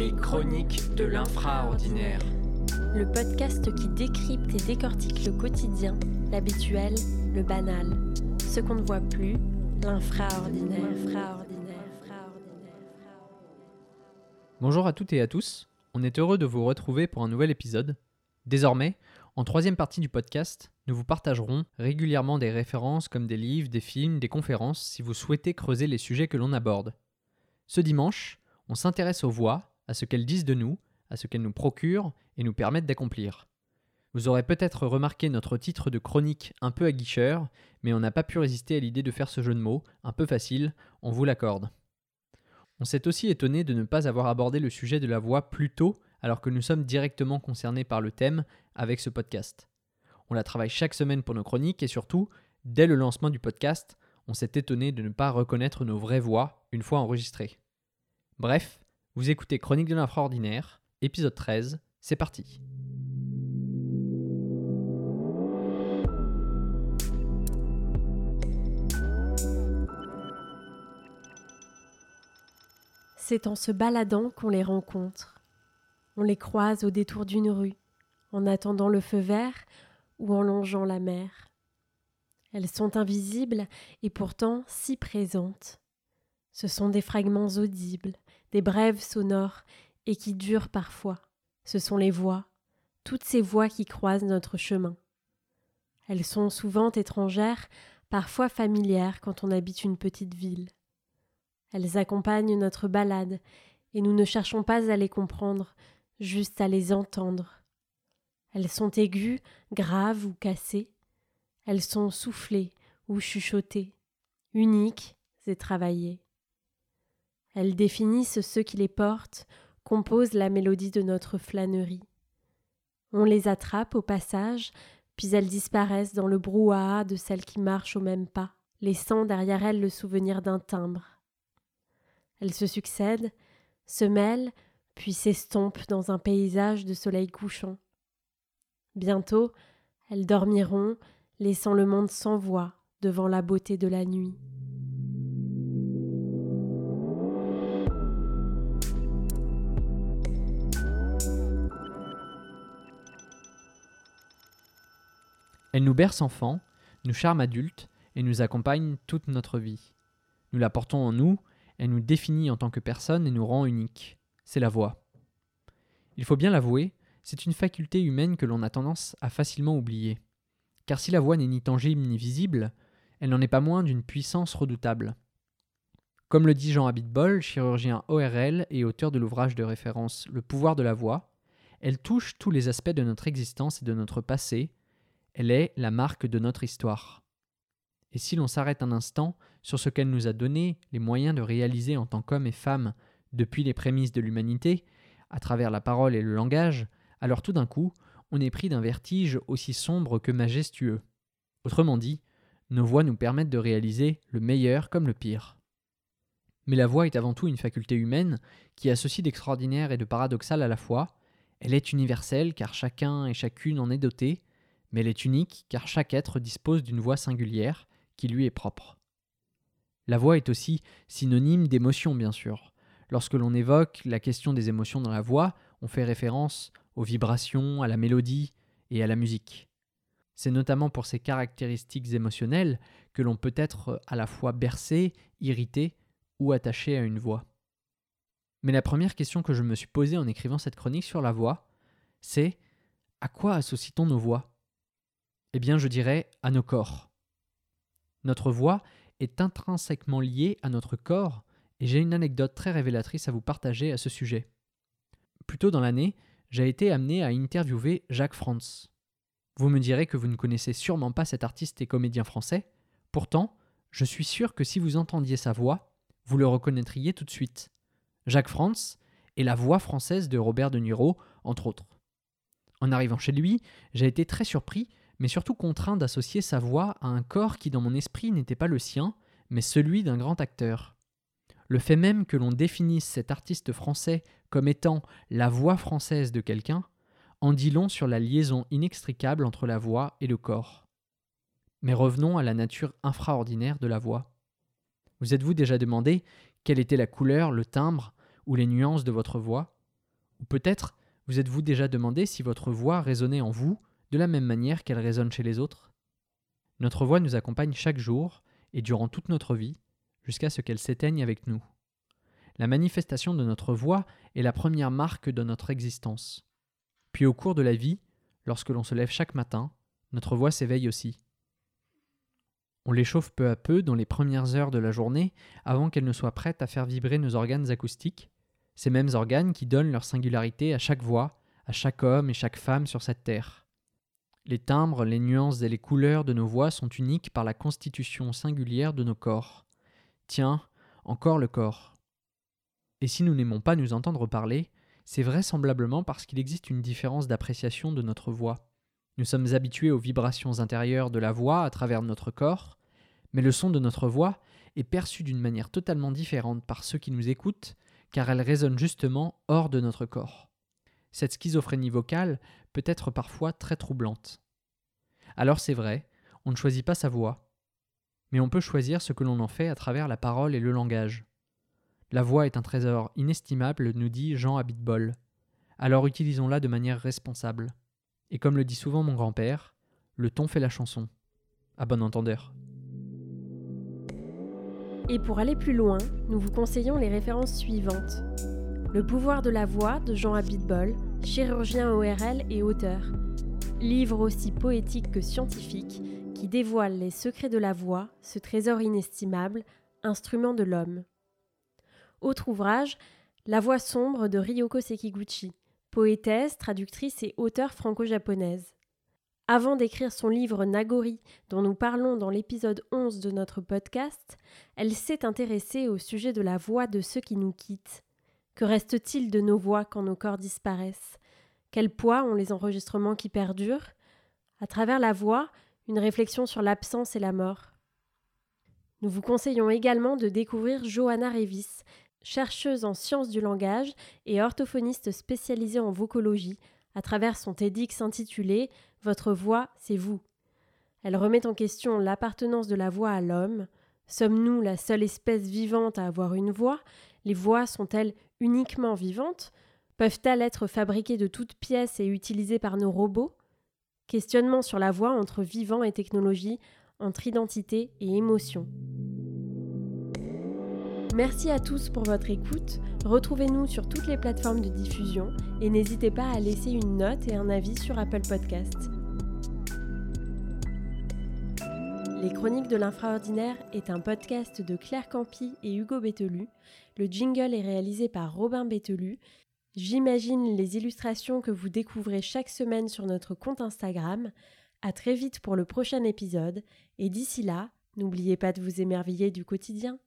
Les chroniques de l'infraordinaire. Le podcast qui décrypte et décortique le quotidien, l'habituel, le banal. Ce qu'on ne voit plus, l'infraordinaire. Bonjour à toutes et à tous, on est heureux de vous retrouver pour un nouvel épisode. Désormais, en troisième partie du podcast, nous vous partagerons régulièrement des références comme des livres, des films, des conférences si vous souhaitez creuser les sujets que l'on aborde. Ce dimanche, on s'intéresse aux voix, à ce qu'elles disent de nous, à ce qu'elles nous procurent et nous permettent d'accomplir. Vous aurez peut-être remarqué notre titre de chronique un peu aguicheur, mais on n'a pas pu résister à l'idée de faire ce jeu de mots, un peu facile, on vous l'accorde. On s'est aussi étonné de ne pas avoir abordé le sujet de la voix plus tôt, alors que nous sommes directement concernés par le thème avec ce podcast. On la travaille chaque semaine pour nos chroniques et surtout, dès le lancement du podcast, on s'est étonné de ne pas reconnaître nos vraies voix une fois enregistrées. Bref, vous écoutez Chronique de l'infraordinaire, épisode 13, c'est parti. C'est en se baladant qu'on les rencontre. On les croise au détour d'une rue, en attendant le feu vert ou en longeant la mer. Elles sont invisibles et pourtant si présentes. Ce sont des fragments audibles, des brèves sonores et qui durent parfois. Ce sont les voix, toutes ces voix qui croisent notre chemin. Elles sont souvent étrangères, parfois familières quand on habite une petite ville. Elles accompagnent notre balade, et nous ne cherchons pas à les comprendre, juste à les entendre. Elles sont aiguës, graves ou cassées. Elles sont soufflées ou chuchotées, uniques et travaillées. Elles définissent ceux qui les portent, composent la mélodie de notre flânerie. On les attrape au passage, puis elles disparaissent dans le brouhaha de celles qui marchent au même pas, laissant derrière elles le souvenir d'un timbre. Elles se succèdent, se mêlent, puis s'estompent dans un paysage de soleil couchant. Bientôt, elles dormiront, laissant le monde sans voix devant la beauté de la nuit. Elle nous berce enfant, nous charme adulte et nous accompagne toute notre vie. Nous la portons en nous, elle nous définit en tant que personne et nous rend unique. C'est la voix. Il faut bien l'avouer, c'est une faculté humaine que l'on a tendance à facilement oublier. Car si la voix n'est ni tangible ni visible, elle n'en est pas moins d'une puissance redoutable. Comme le dit Jean Abitbol, chirurgien ORL et auteur de l'ouvrage de référence Le pouvoir de la voix, elle touche tous les aspects de notre existence et de notre passé, elle est la marque de notre histoire. Et si l'on s'arrête un instant sur ce qu'elle nous a donné les moyens de réaliser en tant qu'hommes et femmes depuis les prémices de l'humanité, à travers la parole et le langage, alors tout d'un coup, on est pris d'un vertige aussi sombre que majestueux. Autrement dit, nos voix nous permettent de réaliser le meilleur comme le pire. Mais la voix est avant tout une faculté humaine qui a ceci d'extraordinaire et de paradoxal à la fois. Elle est universelle car chacun et chacune en est doté, mais elle est unique car chaque être dispose d'une voix singulière qui lui est propre. La voix est aussi synonyme d'émotion, bien sûr. Lorsque l'on évoque la question des émotions dans la voix, on fait référence aux vibrations, à la mélodie et à la musique. C'est notamment pour ces caractéristiques émotionnelles que l'on peut être à la fois bercé, irrité ou attaché à une voix. Mais la première question que je me suis posée en écrivant cette chronique sur la voix, c'est à quoi associe-t-on nos voix? Eh bien, je dirais à nos corps. Notre voix est intrinsèquement liée à notre corps, et j'ai une anecdote très révélatrice à vous partager à ce sujet. Plus tôt dans l'année, j'ai été amené à interviewer Jacques Franz. Vous me direz que vous ne connaissez sûrement pas cet artiste et comédien français, pourtant, je suis sûr que si vous entendiez sa voix, vous le reconnaîtriez tout de suite. Jacques Franz est la voix française de Robert De Niro, entre autres. En arrivant chez lui, j'ai été très surpris, mais surtout contraint d'associer sa voix à un corps qui dans mon esprit n'était pas le sien, mais celui d'un grand acteur. Le fait même que l'on définisse cet artiste français comme étant la voix française de quelqu'un en dit long sur la liaison inextricable entre la voix et le corps. Mais revenons à la nature infraordinaire de la voix. Vous êtes-vous déjà demandé quelle était la couleur, le timbre ou les nuances de votre voix? Ou peut-être vous êtes-vous déjà demandé si votre voix résonnait en vous de la même manière qu'elle résonne chez les autres Notre voix nous accompagne chaque jour et durant toute notre vie, jusqu'à ce qu'elle s'éteigne avec nous. La manifestation de notre voix est la première marque de notre existence. Puis au cours de la vie, lorsque l'on se lève chaque matin, notre voix s'éveille aussi. On l'échauffe peu à peu dans les premières heures de la journée avant qu'elle ne soit prête à faire vibrer nos organes acoustiques, ces mêmes organes qui donnent leur singularité à chaque voix, à chaque homme et chaque femme sur cette terre. Les timbres, les nuances et les couleurs de nos voix sont uniques par la constitution singulière de nos corps. Tiens, encore le corps. Et si nous n'aimons pas nous entendre parler, c'est vraisemblablement parce qu'il existe une différence d'appréciation de notre voix. Nous sommes habitués aux vibrations intérieures de la voix à travers notre corps, mais le son de notre voix est perçu d'une manière totalement différente par ceux qui nous écoutent, car elle résonne justement hors de notre corps. Cette schizophrénie vocale peut être parfois très troublante. Alors c'est vrai, on ne choisit pas sa voix, mais on peut choisir ce que l'on en fait à travers la parole et le langage. La voix est un trésor inestimable, nous dit Jean Abitbol. Alors utilisons-la de manière responsable. Et comme le dit souvent mon grand-père, le ton fait la chanson. À bon entendeur. Et pour aller plus loin, nous vous conseillons les références suivantes. Le pouvoir de la voix de Jean Abitbol, chirurgien ORL et auteur. Livre aussi poétique que scientifique qui dévoile les secrets de la voix, ce trésor inestimable, instrument de l'homme. Autre ouvrage, La voix sombre de Ryoko Sekiguchi, poétesse, traductrice et auteure franco-japonaise. Avant d'écrire son livre Nagori, dont nous parlons dans l'épisode 11 de notre podcast, elle s'est intéressée au sujet de la voix de ceux qui nous quittent. Que reste-t-il de nos voix quand nos corps disparaissent? Quel poids ont les enregistrements qui perdurent? À travers la voix, une réflexion sur l'absence et la mort. Nous vous conseillons également de découvrir Johanna Revis, chercheuse en sciences du langage et orthophoniste spécialisée en vocologie, à travers son TEDx intitulé Votre voix, c'est vous. Elle remet en question l'appartenance de la voix à l'homme. Sommes-nous la seule espèce vivante à avoir une voix? Les voix sont-elles uniquement vivantes? Peuvent-elles être fabriquées de toutes pièces et utilisées par nos robots? Questionnement sur la voix entre vivant et technologie, entre identité et émotion. Merci à tous pour votre écoute. Retrouvez-nous sur toutes les plateformes de diffusion et n'hésitez pas à laisser une note et un avis sur Apple Podcast. Les Chroniques de l'Infraordinaire est un podcast de Claire Campi et Hugo Bételu. Le jingle est réalisé par Robin Bételu. J'imagine les illustrations que vous découvrez chaque semaine sur notre compte Instagram. À très vite pour le prochain épisode et d'ici là, n'oubliez pas de vous émerveiller du quotidien.